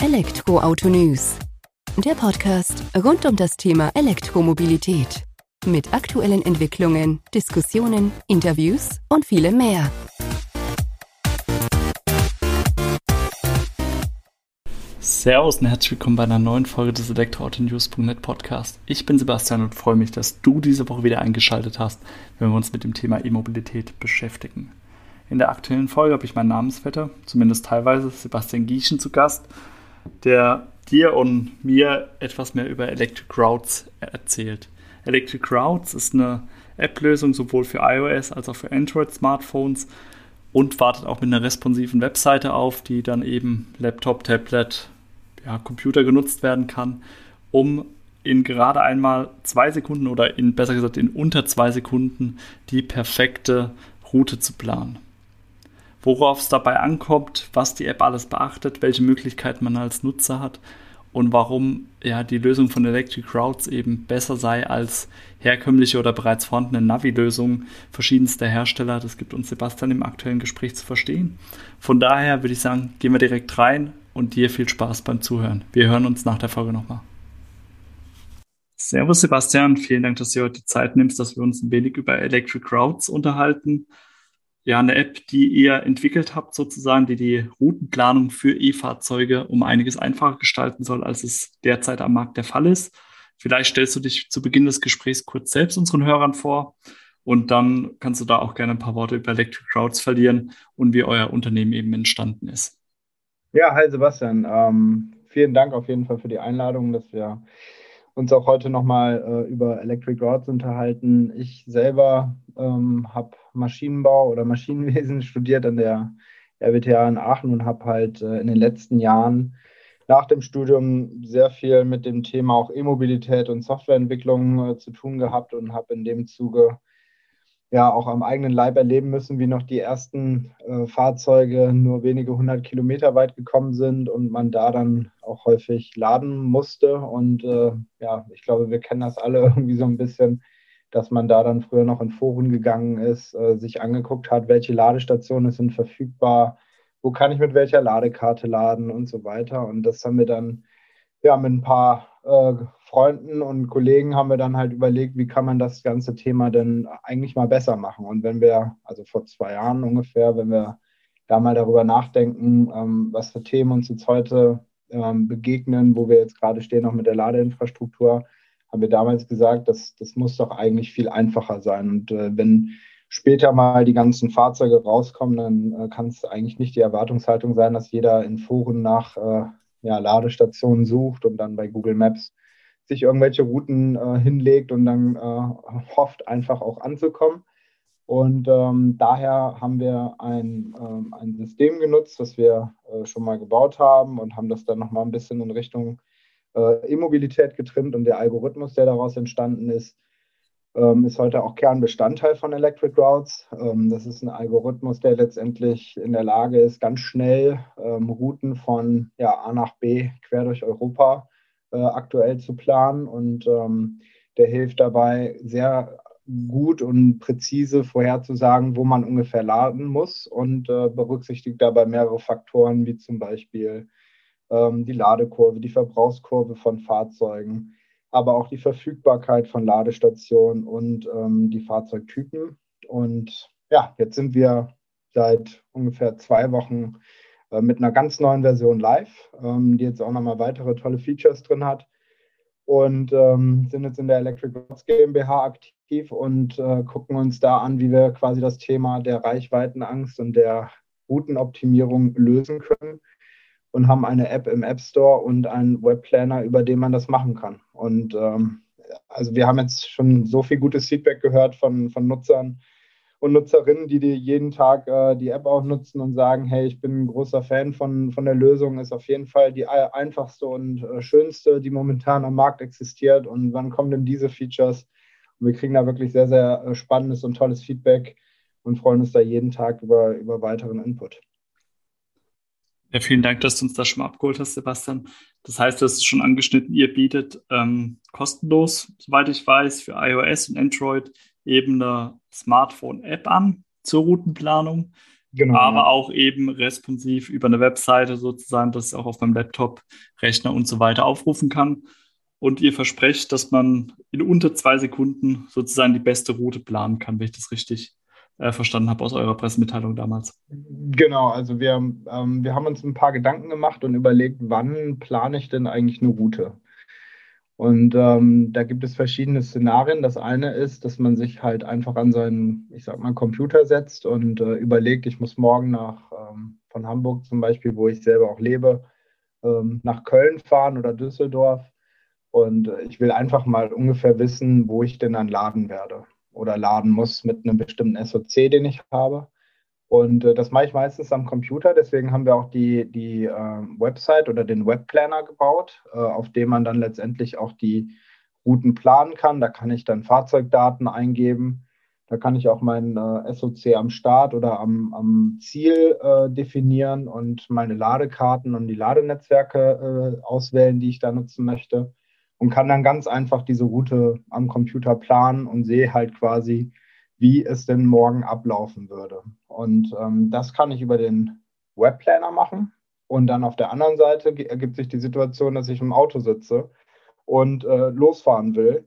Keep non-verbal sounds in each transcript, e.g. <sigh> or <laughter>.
Elektroauto News. Der Podcast rund um das Thema Elektromobilität. Mit aktuellen Entwicklungen, Diskussionen, Interviews und vielem mehr. Servus und herzlich willkommen bei einer neuen Folge des Elektroautonews.net Podcast. Ich bin Sebastian und freue mich, dass du diese Woche wieder eingeschaltet hast, wenn wir uns mit dem Thema E-Mobilität beschäftigen. In der aktuellen Folge habe ich meinen Namensvetter, zumindest teilweise Sebastian Gieschen, zu Gast, der dir und mir etwas mehr über Electric Routes erzählt. Electric Routes ist eine App-Lösung sowohl für iOS als auch für Android-Smartphones und wartet auch mit einer responsiven Webseite auf, die dann eben Laptop, Tablet, ja, Computer genutzt werden kann, um in gerade einmal zwei Sekunden oder in besser gesagt in unter zwei Sekunden die perfekte Route zu planen worauf es dabei ankommt, was die App alles beachtet, welche Möglichkeiten man als Nutzer hat und warum ja die Lösung von Electric Routes eben besser sei als herkömmliche oder bereits vorhandene Navi-Lösungen verschiedenster Hersteller. Das gibt uns Sebastian im aktuellen Gespräch zu verstehen. Von daher würde ich sagen, gehen wir direkt rein und dir viel Spaß beim Zuhören. Wir hören uns nach der Folge nochmal. Servus Sebastian, vielen Dank, dass du heute die Zeit nimmst, dass wir uns ein wenig über Electric Routes unterhalten ja eine App, die ihr entwickelt habt, sozusagen, die die Routenplanung für E-Fahrzeuge um einiges einfacher gestalten soll, als es derzeit am Markt der Fall ist. Vielleicht stellst du dich zu Beginn des Gesprächs kurz selbst unseren Hörern vor und dann kannst du da auch gerne ein paar Worte über Electric Crowds verlieren und wie euer Unternehmen eben entstanden ist. Ja, hi Sebastian. Ähm, vielen Dank auf jeden Fall für die Einladung, dass wir uns auch heute nochmal äh, über Electric Rods unterhalten. Ich selber ähm, habe Maschinenbau oder Maschinenwesen <laughs> studiert an der RWTH in Aachen und habe halt äh, in den letzten Jahren nach dem Studium sehr viel mit dem Thema auch E-Mobilität und Softwareentwicklung äh, zu tun gehabt und habe in dem Zuge ja auch am eigenen Leib erleben müssen, wie noch die ersten äh, Fahrzeuge nur wenige hundert Kilometer weit gekommen sind und man da dann auch häufig laden musste. Und äh, ja, ich glaube, wir kennen das alle <laughs> irgendwie so ein bisschen, dass man da dann früher noch in Foren gegangen ist, äh, sich angeguckt hat, welche Ladestationen sind verfügbar, wo kann ich mit welcher Ladekarte laden und so weiter. Und das haben wir dann ja mit ein paar äh, Freunden und Kollegen haben wir dann halt überlegt, wie kann man das ganze Thema denn eigentlich mal besser machen. Und wenn wir, also vor zwei Jahren ungefähr, wenn wir da mal darüber nachdenken, ähm, was für Themen uns jetzt heute ähm, begegnen, wo wir jetzt gerade stehen, auch mit der Ladeinfrastruktur, haben wir damals gesagt, dass das muss doch eigentlich viel einfacher sein. Und äh, wenn später mal die ganzen Fahrzeuge rauskommen, dann äh, kann es eigentlich nicht die Erwartungshaltung sein, dass jeder in Foren nach äh, ja, Ladestationen sucht und dann bei Google Maps sich irgendwelche Routen äh, hinlegt und dann äh, hofft, einfach auch anzukommen. Und ähm, daher haben wir ein, ähm, ein System genutzt, das wir äh, schon mal gebaut haben und haben das dann nochmal ein bisschen in Richtung äh, E-Mobilität getrimmt. Und der Algorithmus, der daraus entstanden ist, ähm, ist heute auch Kernbestandteil von Electric Routes. Ähm, das ist ein Algorithmus, der letztendlich in der Lage ist, ganz schnell ähm, Routen von ja, A nach B quer durch Europa äh, aktuell zu planen und ähm, der hilft dabei sehr gut und präzise vorherzusagen, wo man ungefähr laden muss und äh, berücksichtigt dabei mehrere Faktoren, wie zum Beispiel ähm, die Ladekurve, die Verbrauchskurve von Fahrzeugen, aber auch die Verfügbarkeit von Ladestationen und ähm, die Fahrzeugtypen. Und ja, jetzt sind wir seit ungefähr zwei Wochen äh, mit einer ganz neuen Version live, ähm, die jetzt auch nochmal weitere tolle Features drin hat. Und ähm, sind jetzt in der Electric Rods GmbH aktiv und äh, gucken uns da an, wie wir quasi das Thema der Reichweitenangst und der Routenoptimierung lösen können und haben eine App im App Store und einen Webplanner, über den man das machen kann. Und ähm, also wir haben jetzt schon so viel gutes Feedback gehört von, von Nutzern, und Nutzerinnen, die, die jeden Tag äh, die App auch nutzen und sagen, hey, ich bin ein großer Fan von, von der Lösung, ist auf jeden Fall die einfachste und äh, schönste, die momentan am Markt existiert. Und wann kommen denn diese Features? Und wir kriegen da wirklich sehr, sehr äh, spannendes und tolles Feedback und freuen uns da jeden Tag über, über weiteren Input. Ja, vielen Dank, dass du uns das schon mal abgeholt hast, Sebastian. Das heißt, hast es schon angeschnitten, ihr bietet ähm, kostenlos, soweit ich weiß, für iOS und Android eben eine Smartphone-App an zur Routenplanung. Genau, aber auch eben responsiv über eine Webseite sozusagen, dass ich auch auf meinem Laptop, Rechner und so weiter aufrufen kann. Und ihr versprecht, dass man in unter zwei Sekunden sozusagen die beste Route planen kann, wenn ich das richtig äh, verstanden habe aus eurer Pressemitteilung damals. Genau, also wir, ähm, wir haben uns ein paar Gedanken gemacht und überlegt, wann plane ich denn eigentlich eine Route? Und ähm, da gibt es verschiedene Szenarien. Das eine ist, dass man sich halt einfach an seinen, ich sag mal, Computer setzt und äh, überlegt, ich muss morgen nach ähm, von Hamburg zum Beispiel, wo ich selber auch lebe, ähm, nach Köln fahren oder Düsseldorf. Und äh, ich will einfach mal ungefähr wissen, wo ich denn dann laden werde oder laden muss mit einem bestimmten SOC, den ich habe. Und äh, das mache ich meistens am Computer. Deswegen haben wir auch die, die äh, Website oder den Webplanner gebaut, äh, auf dem man dann letztendlich auch die Routen planen kann. Da kann ich dann Fahrzeugdaten eingeben. Da kann ich auch meinen äh, SOC am Start oder am, am Ziel äh, definieren und meine Ladekarten und die Ladenetzwerke äh, auswählen, die ich da nutzen möchte. Und kann dann ganz einfach diese Route am Computer planen und sehe halt quasi, wie es denn morgen ablaufen würde. Und ähm, das kann ich über den Webplanner machen. Und dann auf der anderen Seite ergibt sich die Situation, dass ich im Auto sitze und äh, losfahren will,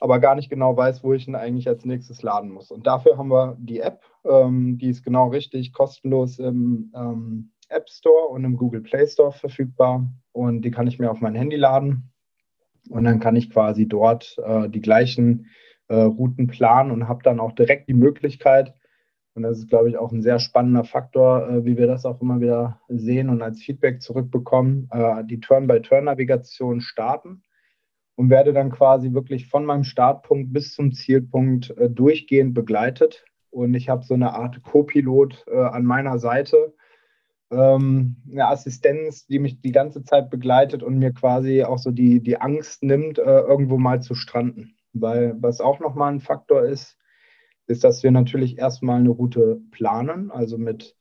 aber gar nicht genau weiß, wo ich ihn eigentlich als nächstes laden muss. Und dafür haben wir die App, ähm, die ist genau richtig kostenlos im ähm, App Store und im Google Play Store verfügbar. Und die kann ich mir auf mein Handy laden. Und dann kann ich quasi dort äh, die gleichen äh, Routen planen und habe dann auch direkt die Möglichkeit, und das ist, glaube ich, auch ein sehr spannender Faktor, äh, wie wir das auch immer wieder sehen und als Feedback zurückbekommen, äh, die Turn-by-Turn-Navigation starten und werde dann quasi wirklich von meinem Startpunkt bis zum Zielpunkt äh, durchgehend begleitet. Und ich habe so eine Art Co-Pilot äh, an meiner Seite, ähm, eine Assistenz, die mich die ganze Zeit begleitet und mir quasi auch so die, die Angst nimmt, äh, irgendwo mal zu stranden. Weil was auch nochmal ein Faktor ist, ist, dass wir natürlich erstmal eine Route planen, also mit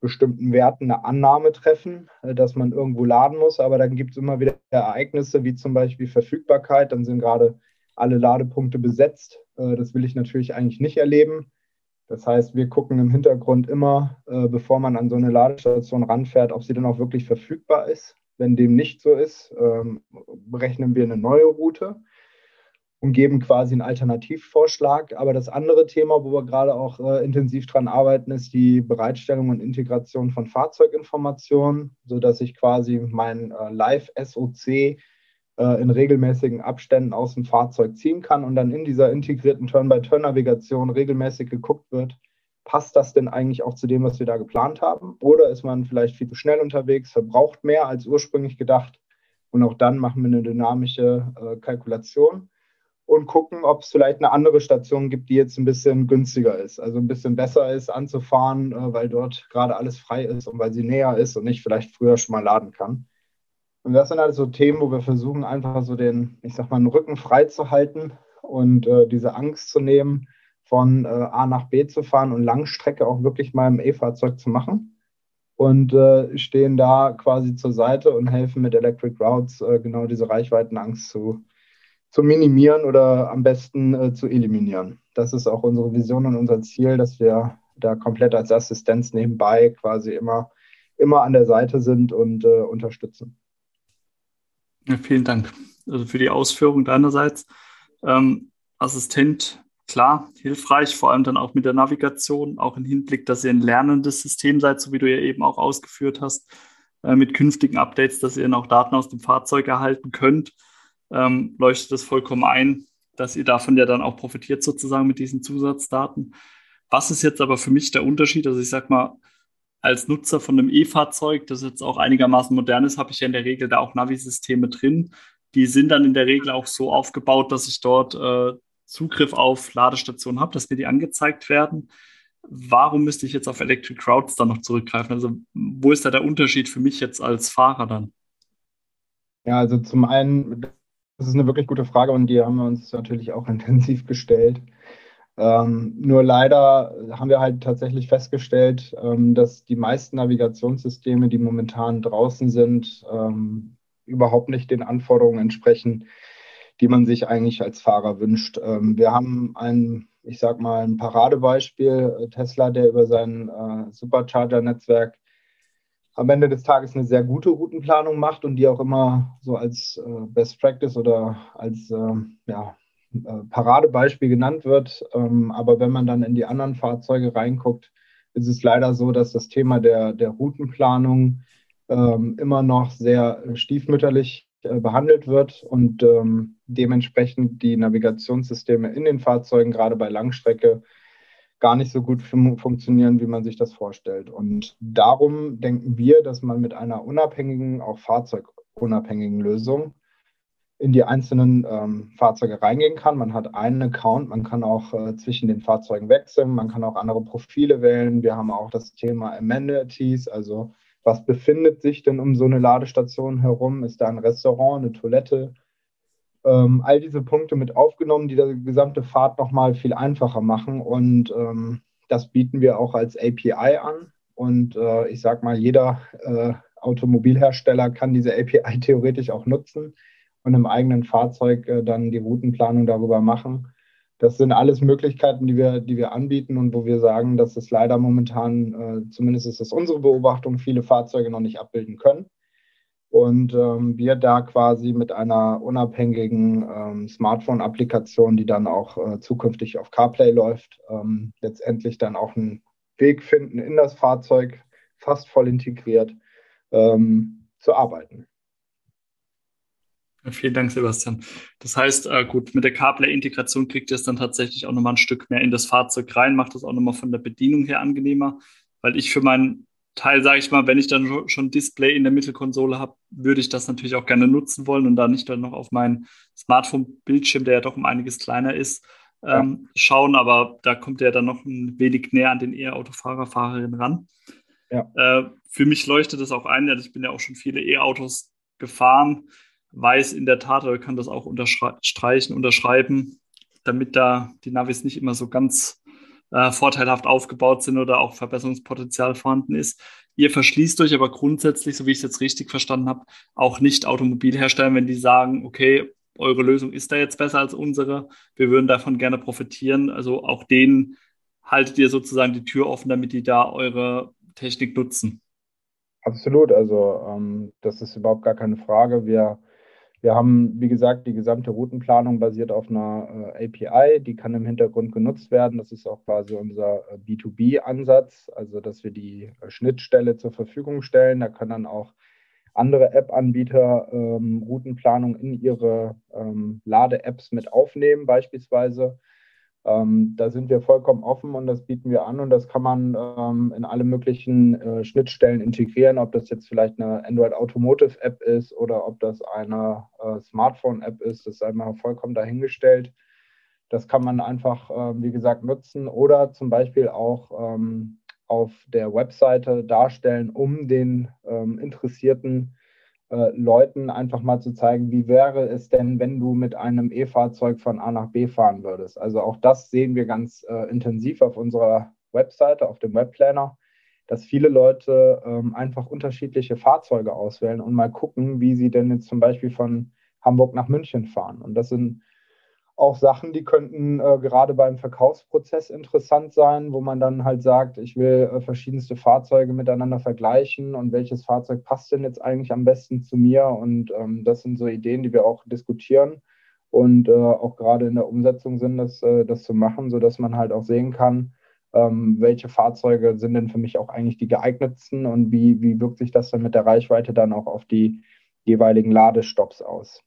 bestimmten Werten eine Annahme treffen, äh, dass man irgendwo laden muss. Aber dann gibt es immer wieder Ereignisse wie zum Beispiel Verfügbarkeit. Dann sind gerade alle Ladepunkte besetzt. Äh, das will ich natürlich eigentlich nicht erleben. Das heißt, wir gucken im Hintergrund immer, äh, bevor man an so eine Ladestation ranfährt, ob sie dann auch wirklich verfügbar ist. Wenn dem nicht so ist, ähm, berechnen wir eine neue Route und geben quasi einen Alternativvorschlag. Aber das andere Thema, wo wir gerade auch äh, intensiv dran arbeiten, ist die Bereitstellung und Integration von Fahrzeuginformationen, sodass ich quasi mein äh, Live-SOC in regelmäßigen Abständen aus dem Fahrzeug ziehen kann und dann in dieser integrierten Turn-by-Turn-Navigation regelmäßig geguckt wird, passt das denn eigentlich auch zu dem, was wir da geplant haben? Oder ist man vielleicht viel zu schnell unterwegs, verbraucht mehr als ursprünglich gedacht? Und auch dann machen wir eine dynamische äh, Kalkulation und gucken, ob es vielleicht eine andere Station gibt, die jetzt ein bisschen günstiger ist, also ein bisschen besser ist anzufahren, äh, weil dort gerade alles frei ist und weil sie näher ist und nicht vielleicht früher schon mal laden kann. Und das sind halt so Themen, wo wir versuchen, einfach so den, ich sag mal, den Rücken frei zu halten und äh, diese Angst zu nehmen, von äh, A nach B zu fahren und Langstrecke auch wirklich mal im E-Fahrzeug zu machen. Und äh, stehen da quasi zur Seite und helfen mit Electric Routes äh, genau diese Reichweitenangst zu, zu minimieren oder am besten äh, zu eliminieren. Das ist auch unsere Vision und unser Ziel, dass wir da komplett als Assistenz nebenbei quasi immer, immer an der Seite sind und äh, unterstützen. Ja, vielen Dank. Also für die Ausführung deinerseits. Ähm, Assistent, klar, hilfreich, vor allem dann auch mit der Navigation, auch im Hinblick, dass ihr ein lernendes System seid, so wie du ja eben auch ausgeführt hast, äh, mit künftigen Updates, dass ihr dann auch Daten aus dem Fahrzeug erhalten könnt ähm, leuchtet das vollkommen ein, dass ihr davon ja dann auch profitiert sozusagen mit diesen Zusatzdaten. Was ist jetzt aber für mich der Unterschied? Also ich sag mal, als Nutzer von einem E-Fahrzeug, das jetzt auch einigermaßen modern ist, habe ich ja in der Regel da auch Navi-Systeme drin. Die sind dann in der Regel auch so aufgebaut, dass ich dort äh, Zugriff auf Ladestationen habe, dass mir die angezeigt werden. Warum müsste ich jetzt auf Electric Crowds dann noch zurückgreifen? Also wo ist da der Unterschied für mich jetzt als Fahrer dann? Ja, also zum einen, das ist eine wirklich gute Frage und die haben wir uns natürlich auch <laughs> intensiv gestellt. Ähm, nur leider haben wir halt tatsächlich festgestellt, ähm, dass die meisten Navigationssysteme, die momentan draußen sind, ähm, überhaupt nicht den Anforderungen entsprechen, die man sich eigentlich als Fahrer wünscht. Ähm, wir haben ein ich sag mal, ein Paradebeispiel. Tesla, der über sein äh, Supercharger-Netzwerk am Ende des Tages eine sehr gute Routenplanung macht und die auch immer so als äh, Best Practice oder als äh, ja, äh, Paradebeispiel genannt wird. Ähm, aber wenn man dann in die anderen Fahrzeuge reinguckt, ist es leider so, dass das Thema der, der Routenplanung ähm, immer noch sehr stiefmütterlich äh, behandelt wird und ähm, dementsprechend die Navigationssysteme in den Fahrzeugen gerade bei Langstrecke gar nicht so gut fun funktionieren, wie man sich das vorstellt. Und darum denken wir, dass man mit einer unabhängigen, auch fahrzeugunabhängigen Lösung in die einzelnen ähm, Fahrzeuge reingehen kann. Man hat einen Account, man kann auch äh, zwischen den Fahrzeugen wechseln, man kann auch andere Profile wählen. Wir haben auch das Thema Amenities, also was befindet sich denn um so eine Ladestation herum? Ist da ein Restaurant, eine Toilette? Ähm, all diese Punkte mit aufgenommen, die die gesamte Fahrt nochmal viel einfacher machen. Und ähm, das bieten wir auch als API an. Und äh, ich sage mal, jeder äh, Automobilhersteller kann diese API theoretisch auch nutzen und im eigenen Fahrzeug äh, dann die Routenplanung darüber machen. Das sind alles Möglichkeiten, die wir, die wir anbieten und wo wir sagen, dass es leider momentan, äh, zumindest ist das unsere Beobachtung, viele Fahrzeuge noch nicht abbilden können. Und ähm, wir da quasi mit einer unabhängigen ähm, Smartphone-Applikation, die dann auch äh, zukünftig auf CarPlay läuft, ähm, letztendlich dann auch einen Weg finden, in das Fahrzeug fast voll integriert ähm, zu arbeiten. <laughs> Vielen Dank, Sebastian. Das heißt, äh, gut, mit der CarPlay-Integration kriegt ihr es dann tatsächlich auch nochmal ein Stück mehr in das Fahrzeug rein, macht das auch nochmal von der Bedienung her angenehmer, weil ich für meinen Teil, sage ich mal, wenn ich dann schon Display in der Mittelkonsole habe, würde ich das natürlich auch gerne nutzen wollen und da nicht dann noch auf meinen Smartphone-Bildschirm, der ja doch um einiges kleiner ist, ähm, ja. schauen, aber da kommt er dann noch ein wenig näher an den E-Autofahrer, Fahrerin ran. Ja. Äh, für mich leuchtet das auch ein, ich bin ja auch schon viele E-Autos gefahren weiß in der Tat, oder kann das auch unterstreichen, unterschreiben, damit da die Navis nicht immer so ganz äh, vorteilhaft aufgebaut sind oder auch Verbesserungspotenzial vorhanden ist. Ihr verschließt euch aber grundsätzlich, so wie ich es jetzt richtig verstanden habe, auch nicht Automobilhersteller, wenn die sagen, okay, eure Lösung ist da jetzt besser als unsere, wir würden davon gerne profitieren. Also auch denen haltet ihr sozusagen die Tür offen, damit die da eure Technik nutzen. Absolut, also ähm, das ist überhaupt gar keine Frage. Wir wir haben, wie gesagt, die gesamte Routenplanung basiert auf einer äh, API, die kann im Hintergrund genutzt werden. Das ist auch quasi unser äh, B2B-Ansatz, also dass wir die äh, Schnittstelle zur Verfügung stellen. Da können dann auch andere App-Anbieter ähm, Routenplanung in ihre ähm, Lade-Apps mit aufnehmen, beispielsweise. Ähm, da sind wir vollkommen offen und das bieten wir an und das kann man ähm, in alle möglichen äh, Schnittstellen integrieren, ob das jetzt vielleicht eine Android Automotive App ist oder ob das eine äh, Smartphone App ist, das ist einmal vollkommen dahingestellt. Das kann man einfach, äh, wie gesagt, nutzen oder zum Beispiel auch ähm, auf der Webseite darstellen, um den ähm, Interessierten äh, Leuten einfach mal zu zeigen, wie wäre es denn, wenn du mit einem E-Fahrzeug von A nach B fahren würdest. Also auch das sehen wir ganz äh, intensiv auf unserer Webseite, auf dem Webplanner, dass viele Leute ähm, einfach unterschiedliche Fahrzeuge auswählen und mal gucken, wie sie denn jetzt zum Beispiel von Hamburg nach München fahren. Und das sind auch Sachen, die könnten äh, gerade beim Verkaufsprozess interessant sein, wo man dann halt sagt, ich will äh, verschiedenste Fahrzeuge miteinander vergleichen und welches Fahrzeug passt denn jetzt eigentlich am besten zu mir. Und ähm, das sind so Ideen, die wir auch diskutieren und äh, auch gerade in der Umsetzung sind, das, äh, das zu machen, sodass man halt auch sehen kann, ähm, welche Fahrzeuge sind denn für mich auch eigentlich die geeignetsten und wie, wie wirkt sich das dann mit der Reichweite dann auch auf die jeweiligen Ladestops aus.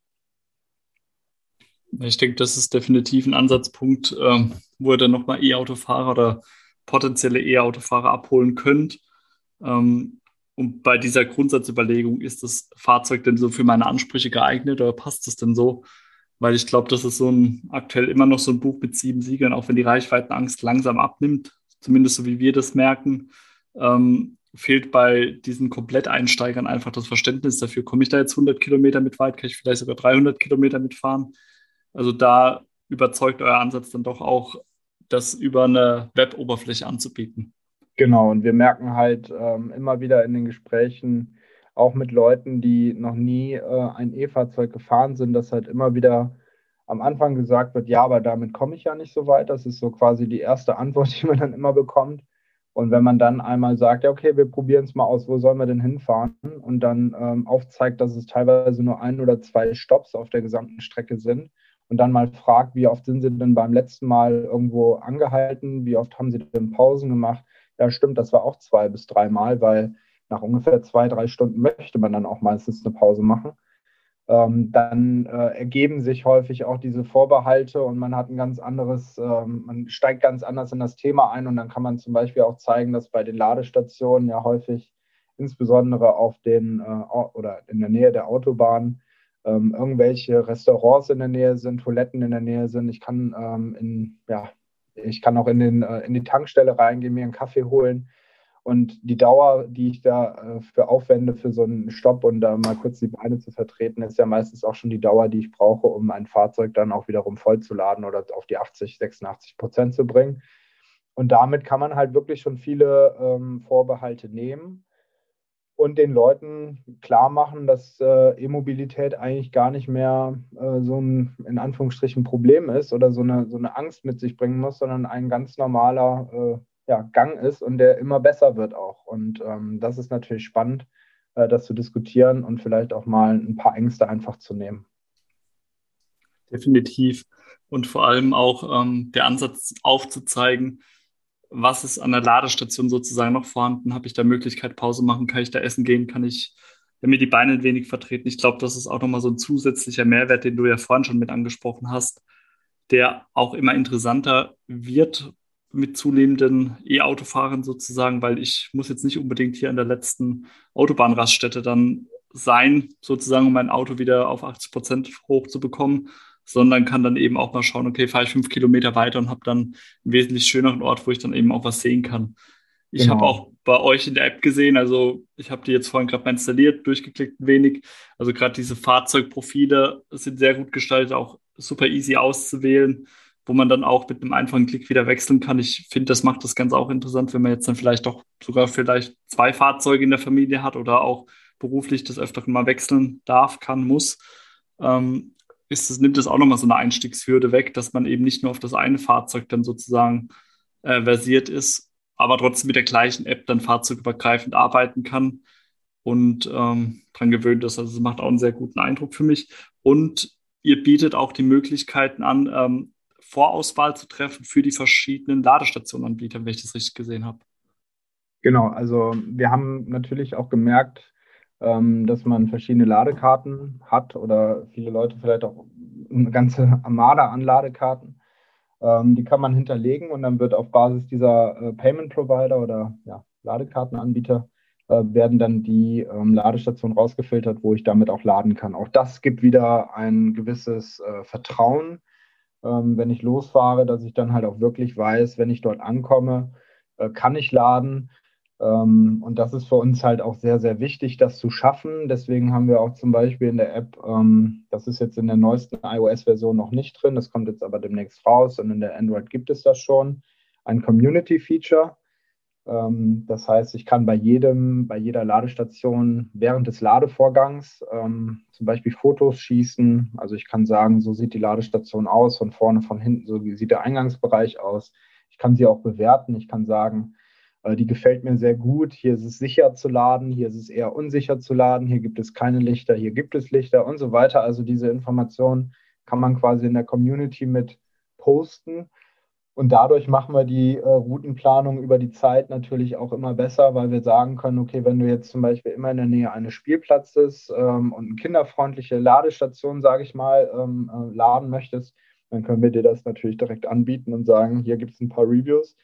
Ich denke, das ist definitiv ein Ansatzpunkt, ähm, wo ihr dann nochmal E-Autofahrer oder potenzielle E-Autofahrer abholen könnt. Ähm, und bei dieser Grundsatzüberlegung, ist das Fahrzeug denn so für meine Ansprüche geeignet oder passt es denn so? Weil ich glaube, das ist so ein aktuell immer noch so ein Buch mit sieben Siegern, auch wenn die Reichweitenangst langsam abnimmt, zumindest so wie wir das merken, ähm, fehlt bei diesen Kompletteinsteigern einfach das Verständnis dafür. Komme ich da jetzt 100 Kilometer mit weit, kann ich vielleicht sogar 300 Kilometer mitfahren? Also da überzeugt euer Ansatz dann doch auch, das über eine Web-Oberfläche anzubieten. Genau, und wir merken halt ähm, immer wieder in den Gesprächen, auch mit Leuten, die noch nie äh, ein E-Fahrzeug gefahren sind, dass halt immer wieder am Anfang gesagt wird, ja, aber damit komme ich ja nicht so weit. Das ist so quasi die erste Antwort, <laughs> die man dann immer bekommt. Und wenn man dann einmal sagt, ja, okay, wir probieren es mal aus, wo sollen wir denn hinfahren? Und dann ähm, aufzeigt, dass es teilweise nur ein oder zwei Stops auf der gesamten Strecke sind und dann mal fragt, wie oft sind Sie denn beim letzten Mal irgendwo angehalten? Wie oft haben Sie denn Pausen gemacht? Ja, stimmt, das war auch zwei bis drei Mal, weil nach ungefähr zwei, drei Stunden möchte man dann auch meistens eine Pause machen. Ähm, dann äh, ergeben sich häufig auch diese Vorbehalte und man hat ein ganz anderes, ähm, man steigt ganz anders in das Thema ein und dann kann man zum Beispiel auch zeigen, dass bei den Ladestationen ja häufig insbesondere auf den äh, oder in der Nähe der Autobahn ähm, irgendwelche Restaurants in der Nähe sind, Toiletten in der Nähe sind. Ich kann ähm, in, ja, ich kann auch in, den, äh, in die Tankstelle reingehen, mir einen Kaffee holen. Und die Dauer, die ich da äh, für aufwende für so einen Stopp und da mal kurz die Beine zu vertreten, ist ja meistens auch schon die Dauer, die ich brauche, um mein Fahrzeug dann auch wiederum vollzuladen oder auf die 80, 86 Prozent zu bringen. Und damit kann man halt wirklich schon viele ähm, Vorbehalte nehmen und den Leuten klar machen, dass äh, E-Mobilität eigentlich gar nicht mehr äh, so ein in Anführungsstrichen Problem ist oder so eine, so eine Angst mit sich bringen muss, sondern ein ganz normaler äh, ja, Gang ist und der immer besser wird auch. Und ähm, das ist natürlich spannend, äh, das zu diskutieren und vielleicht auch mal ein paar Ängste einfach zu nehmen. Definitiv. Und vor allem auch ähm, der Ansatz aufzuzeigen, was ist an der Ladestation sozusagen noch vorhanden? Habe ich da Möglichkeit, Pause machen? Kann ich da essen gehen? Kann ich mir die Beine ein wenig vertreten? Ich glaube, das ist auch nochmal so ein zusätzlicher Mehrwert, den du ja vorhin schon mit angesprochen hast, der auch immer interessanter wird mit zunehmenden E-Autofahrern sozusagen, weil ich muss jetzt nicht unbedingt hier an der letzten Autobahnraststätte dann sein, sozusagen, um mein Auto wieder auf 80 Prozent hochzubekommen, sondern kann dann eben auch mal schauen, okay, fahre ich fünf Kilometer weiter und habe dann einen wesentlich schöneren Ort, wo ich dann eben auch was sehen kann. Ich genau. habe auch bei euch in der App gesehen, also ich habe die jetzt vorhin gerade mal installiert, durchgeklickt ein wenig. Also gerade diese Fahrzeugprofile sind sehr gut gestaltet, auch super easy auszuwählen, wo man dann auch mit einem einfachen Klick wieder wechseln kann. Ich finde, das macht das Ganze auch interessant, wenn man jetzt dann vielleicht doch sogar vielleicht zwei Fahrzeuge in der Familie hat oder auch beruflich das öfter mal wechseln darf, kann, muss. Ähm, ist es, nimmt es auch nochmal so eine Einstiegshürde weg, dass man eben nicht nur auf das eine Fahrzeug dann sozusagen äh, versiert ist, aber trotzdem mit der gleichen App dann fahrzeugübergreifend arbeiten kann und ähm, dran gewöhnt ist. Also es macht auch einen sehr guten Eindruck für mich. Und ihr bietet auch die Möglichkeiten an, ähm, Vorauswahl zu treffen für die verschiedenen Ladestationenanbieter, wenn ich das richtig gesehen habe. Genau, also wir haben natürlich auch gemerkt, ähm, dass man verschiedene Ladekarten hat oder viele Leute vielleicht auch eine ganze Armada an Ladekarten. Ähm, die kann man hinterlegen und dann wird auf Basis dieser äh, Payment Provider oder ja, Ladekartenanbieter äh, werden dann die ähm, Ladestationen rausgefiltert, wo ich damit auch laden kann. Auch das gibt wieder ein gewisses äh, Vertrauen, ähm, wenn ich losfahre, dass ich dann halt auch wirklich weiß, wenn ich dort ankomme, äh, kann ich laden und das ist für uns halt auch sehr, sehr wichtig, das zu schaffen. Deswegen haben wir auch zum Beispiel in der App, ähm, das ist jetzt in der neuesten iOS-Version noch nicht drin, das kommt jetzt aber demnächst raus und in der Android gibt es das schon, ein Community-Feature. Ähm, das heißt, ich kann bei jedem, bei jeder Ladestation während des Ladevorgangs zum Beispiel Fotos schießen. Also ich kann sagen, so sieht die Ladestation aus, von vorne, von hinten, so sieht der Eingangsbereich aus. Ich kann sie auch bewerten. Ich kann sagen, die gefällt mir sehr gut. Hier ist es sicher zu laden, hier ist es eher unsicher zu laden, hier gibt es keine Lichter, hier gibt es Lichter und so weiter. Also diese Informationen kann man quasi in der Community mit posten. Und dadurch machen wir die äh, Routenplanung über die Zeit natürlich auch immer besser, weil wir sagen können, okay, wenn du jetzt zum Beispiel immer in der Nähe eines Spielplatzes ähm, und eine kinderfreundliche Ladestation, sage ich mal, ähm, äh, laden möchtest, dann können wir dir das natürlich direkt anbieten und sagen, hier gibt es ein paar Reviews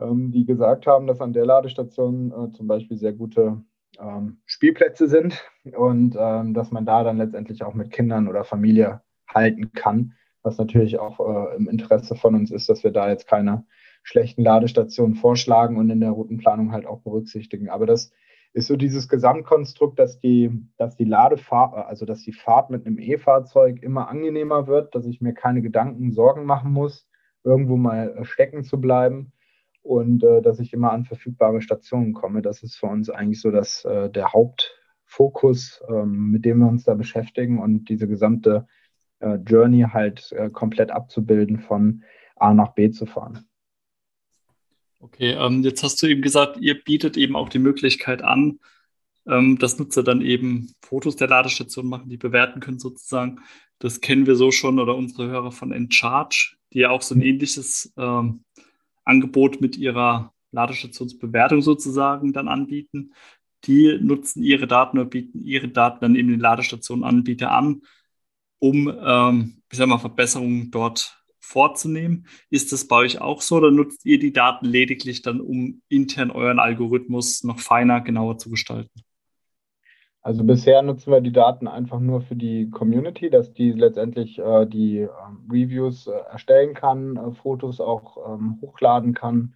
die gesagt haben, dass an der Ladestation äh, zum Beispiel sehr gute ähm, Spielplätze sind und ähm, dass man da dann letztendlich auch mit Kindern oder Familie halten kann, was natürlich auch äh, im Interesse von uns ist, dass wir da jetzt keine schlechten Ladestationen vorschlagen und in der Routenplanung halt auch berücksichtigen. Aber das ist so dieses Gesamtkonstrukt, dass die, dass die Ladefahrt, also dass die Fahrt mit einem E-Fahrzeug immer angenehmer wird, dass ich mir keine Gedanken, Sorgen machen muss, irgendwo mal äh, stecken zu bleiben und äh, dass ich immer an verfügbare Stationen komme. Das ist für uns eigentlich so das, äh, der Hauptfokus, ähm, mit dem wir uns da beschäftigen und diese gesamte äh, Journey halt äh, komplett abzubilden, von A nach B zu fahren. Okay, ähm, jetzt hast du eben gesagt, ihr bietet eben auch die Möglichkeit an, ähm, dass Nutzer dann eben Fotos der Ladestation machen, die bewerten können sozusagen. Das kennen wir so schon oder unsere Hörer von Encharge, die ja auch so ein mhm. ähnliches ähm, Angebot mit ihrer Ladestationsbewertung sozusagen dann anbieten. Die nutzen ihre Daten oder bieten ihre Daten dann eben den Ladestationenanbieter an, um, ähm, ich sag mal, Verbesserungen dort vorzunehmen. Ist das bei euch auch so oder nutzt ihr die Daten lediglich dann, um intern euren Algorithmus noch feiner, genauer zu gestalten? Also bisher nutzen wir die Daten einfach nur für die Community, dass die letztendlich äh, die äh, Reviews äh, erstellen kann, äh, Fotos auch ähm, hochladen kann,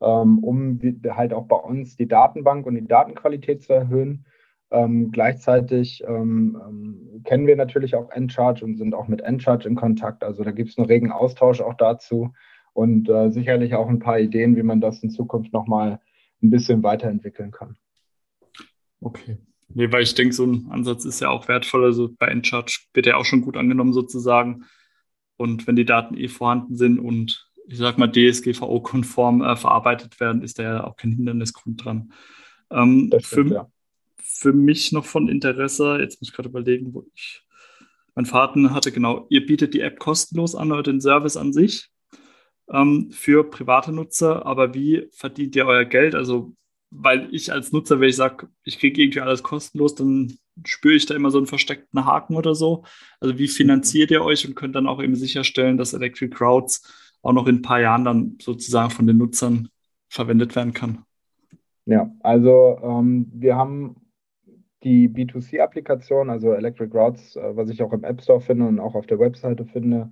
ähm, um halt auch bei uns die Datenbank und die Datenqualität zu erhöhen. Ähm, gleichzeitig ähm, ähm, kennen wir natürlich auch Encharge und sind auch mit Encharge in Kontakt. Also da gibt es einen regen Austausch auch dazu und äh, sicherlich auch ein paar Ideen, wie man das in Zukunft nochmal ein bisschen weiterentwickeln kann. Okay. Nee, weil ich denke, so ein Ansatz ist ja auch wertvoll. Also bei Encharge wird ja auch schon gut angenommen sozusagen. Und wenn die Daten eh vorhanden sind und ich sag mal DSGVO-konform äh, verarbeitet werden, ist da ja auch kein Hindernisgrund dran. Ähm, stimmt, für, ja. für mich noch von Interesse, jetzt muss ich gerade überlegen, wo ich. Mein Vater hatte genau, ihr bietet die App kostenlos an oder den Service an sich ähm, für private Nutzer, aber wie verdient ihr euer Geld? Also weil ich als Nutzer, wenn ich sage, ich kriege irgendwie alles kostenlos, dann spüre ich da immer so einen versteckten Haken oder so. Also wie finanziert ihr euch und könnt dann auch eben sicherstellen, dass Electric Crowds auch noch in ein paar Jahren dann sozusagen von den Nutzern verwendet werden kann? Ja, also ähm, wir haben die B2C-Applikation, also Electric Routes, äh, was ich auch im App Store finde und auch auf der Webseite finde,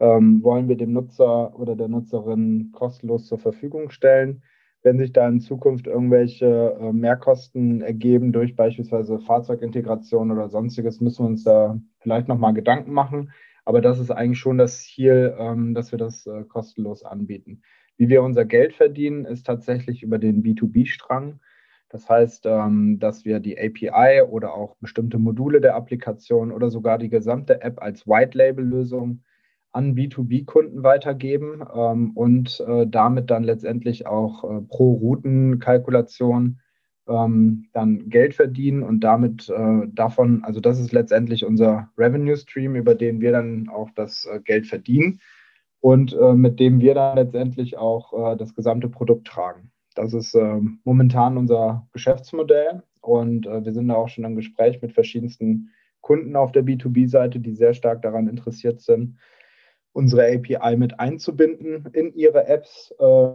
ähm, wollen wir dem Nutzer oder der Nutzerin kostenlos zur Verfügung stellen wenn sich da in Zukunft irgendwelche äh, Mehrkosten ergeben durch beispielsweise Fahrzeugintegration oder sonstiges, müssen wir uns da vielleicht nochmal Gedanken machen. Aber das ist eigentlich schon das Ziel, ähm, dass wir das äh, kostenlos anbieten. Wie wir unser Geld verdienen, ist tatsächlich über den B2B-Strang. Das heißt, ähm, dass wir die API oder auch bestimmte Module der Applikation oder sogar die gesamte App als White-Label-Lösung an B2B-Kunden weitergeben ähm, und äh, damit dann letztendlich auch äh, pro Routenkalkulation ähm, dann Geld verdienen und damit äh, davon, also das ist letztendlich unser Revenue Stream, über den wir dann auch das äh, Geld verdienen und äh, mit dem wir dann letztendlich auch äh, das gesamte Produkt tragen. Das ist ähm, momentan unser Geschäftsmodell und wir sind da auch schon im Gespräch mit verschiedensten Kunden auf der B2B-Seite, die sehr stark daran interessiert sind, unsere API mit einzubinden in ihre Apps. Äh,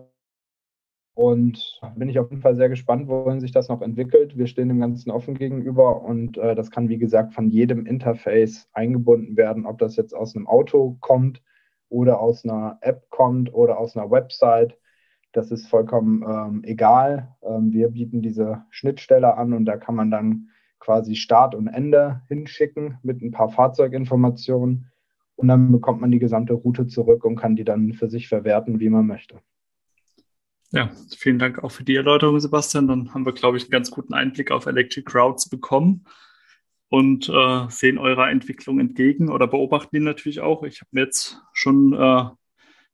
und bin ich auf jeden Fall sehr gespannt, wohin sich das noch entwickelt. Wir stehen dem Ganzen offen gegenüber und äh, das kann, wie gesagt, von jedem Interface eingebunden werden, ob das jetzt aus einem Auto kommt oder aus einer App kommt oder aus einer Website. Das ist vollkommen ähm, egal. Ähm, wir bieten diese Schnittstelle an und da kann man dann quasi Start und Ende hinschicken mit ein paar Fahrzeuginformationen und dann bekommt man die gesamte Route zurück und kann die dann für sich verwerten, wie man möchte. Ja, vielen Dank auch für die Erläuterung, Sebastian. Dann haben wir, glaube ich, einen ganz guten Einblick auf Electric Crowds bekommen und äh, sehen eurer Entwicklung entgegen oder beobachten die natürlich auch. Ich habe mir jetzt schon äh,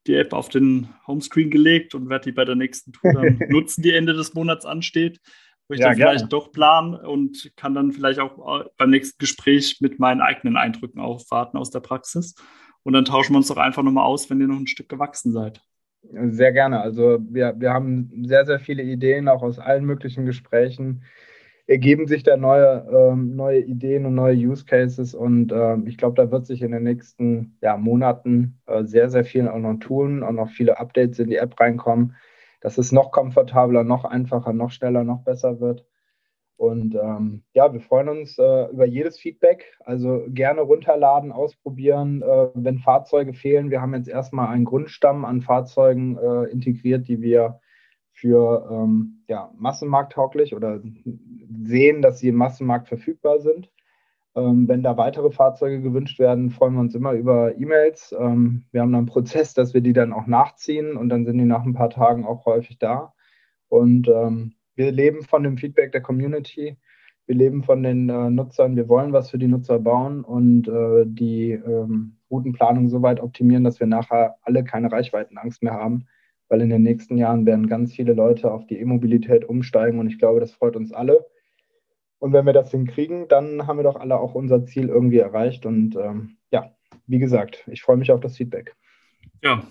die App auf den Homescreen gelegt und werde die bei der nächsten Tour dann <laughs> nutzen, die Ende des Monats ansteht wo ich ja, dann vielleicht gerne. doch plan und kann dann vielleicht auch äh, beim nächsten Gespräch mit meinen eigenen Eindrücken aufwarten aus der Praxis. Und dann tauschen wir uns doch einfach nochmal aus, wenn ihr noch ein Stück gewachsen seid. Sehr gerne. Also wir, wir haben sehr, sehr viele Ideen, auch aus allen möglichen Gesprächen ergeben sich da neue, ähm, neue Ideen und neue Use Cases. Und ähm, ich glaube, da wird sich in den nächsten ja, Monaten äh, sehr, sehr viel auch noch tun und noch viele Updates in die App reinkommen dass es noch komfortabler, noch einfacher, noch schneller, noch besser wird. Und ähm, ja, wir freuen uns äh, über jedes Feedback. Also gerne runterladen, ausprobieren. Äh, wenn Fahrzeuge fehlen, wir haben jetzt erstmal einen Grundstamm an Fahrzeugen äh, integriert, die wir für ähm, ja, massenmarkttauglich oder sehen, dass sie im Massenmarkt verfügbar sind. Ähm, wenn da weitere Fahrzeuge gewünscht werden, freuen wir uns immer über E-Mails. Ähm, wir haben dann einen Prozess, dass wir die dann auch nachziehen und dann sind die nach ein paar Tagen auch häufig da. Und ähm, wir leben von dem Feedback der Community. wir leben von den äh, Nutzern, wir wollen was für die Nutzer bauen und äh, die Routenplanung so weit optimieren, dass wir nachher alle keine Reichweitenangst mehr haben, weil in den nächsten Jahren werden ganz viele Leute auf die E-Mobilität umsteigen und ich glaube, das freut uns alle. Und wenn wir das hinkriegen, dann haben wir doch alle auch unser Ziel irgendwie erreicht und ähm, ja, wie gesagt, ich freue mich auf das Feedback. Ja,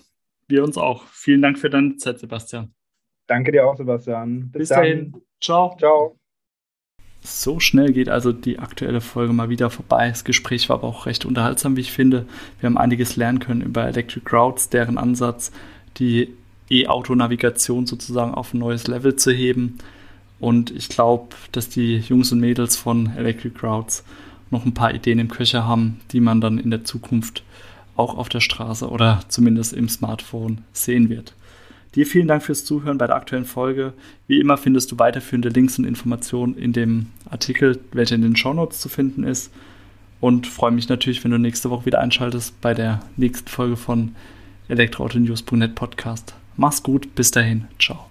wir uns auch. Vielen Dank für deine Zeit, Sebastian. Danke dir auch, Sebastian. Bis, Bis dahin. Ciao. Ciao. So schnell geht also die aktuelle Folge mal wieder vorbei. Das Gespräch war aber auch recht unterhaltsam, wie ich finde. Wir haben einiges lernen können über Electric Routes, deren Ansatz, die E-Auto-Navigation sozusagen auf ein neues Level zu heben. Und ich glaube, dass die Jungs und Mädels von Electric Routes noch ein paar Ideen im Köcher haben, die man dann in der Zukunft auch auf der Straße oder zumindest im Smartphone sehen wird. Dir vielen Dank fürs Zuhören bei der aktuellen Folge. Wie immer findest du weiterführende Links und Informationen in dem Artikel, welcher in den Shownotes zu finden ist. Und freue mich natürlich, wenn du nächste Woche wieder einschaltest bei der nächsten Folge von elektroautonews.net Podcast. Mach's gut, bis dahin, ciao.